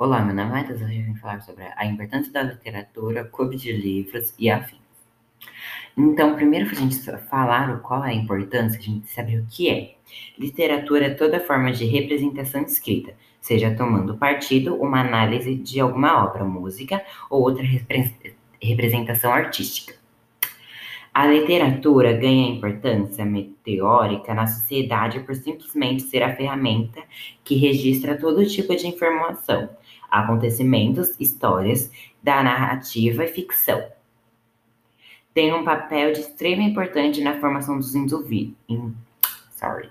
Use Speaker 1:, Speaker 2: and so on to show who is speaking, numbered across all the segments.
Speaker 1: Olá, meu nome é Matheus, hoje eu vim falar sobre a importância da literatura, clube de livros e afins. Então, primeiro para a gente falar qual é a importância, a gente saber o que é. Literatura é toda forma de representação escrita, seja tomando partido, uma análise de alguma obra, música ou outra representação artística. A literatura ganha importância meteórica na sociedade por simplesmente ser a ferramenta que registra todo tipo de informação, acontecimentos, histórias da narrativa e ficção. Tem um papel de extrema importância na formação dos. In, sorry,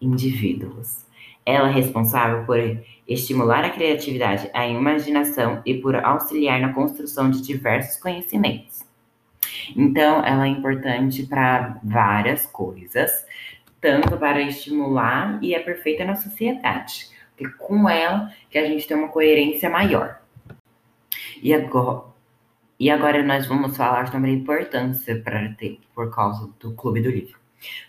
Speaker 1: indivíduos. Ela é responsável por estimular a criatividade, a imaginação e por auxiliar na construção de diversos conhecimentos. Então, ela é importante para várias coisas, tanto para estimular e é perfeita na sociedade porque com ela que a gente tem uma coerência maior. E agora, e agora nós vamos falar sobre a importância para ter por causa do Clube do Livro.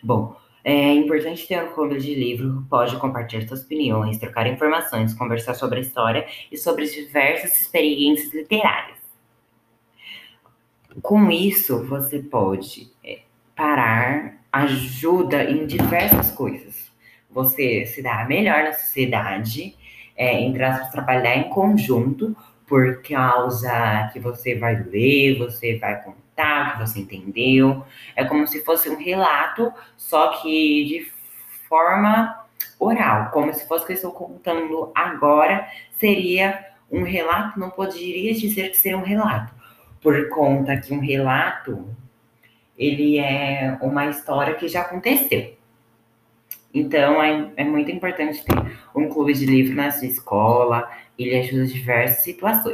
Speaker 1: Bom, é importante ter um clube de livro, pode compartilhar suas opiniões, trocar informações, conversar sobre a história e sobre diversas experiências literárias. Com isso, você pode é, parar ajuda em diversas coisas você se dar melhor na sociedade, é, entre aspas, trabalhar em conjunto, por causa que você vai ler, você vai contar, que você entendeu. É como se fosse um relato, só que de forma oral, como se fosse que eu estou contando agora, seria um relato, não poderia dizer que seria um relato, por conta que um relato ele é uma história que já aconteceu. Então, é, é muito importante ter um clube de livro na sua escola, ele ajuda diversas situações.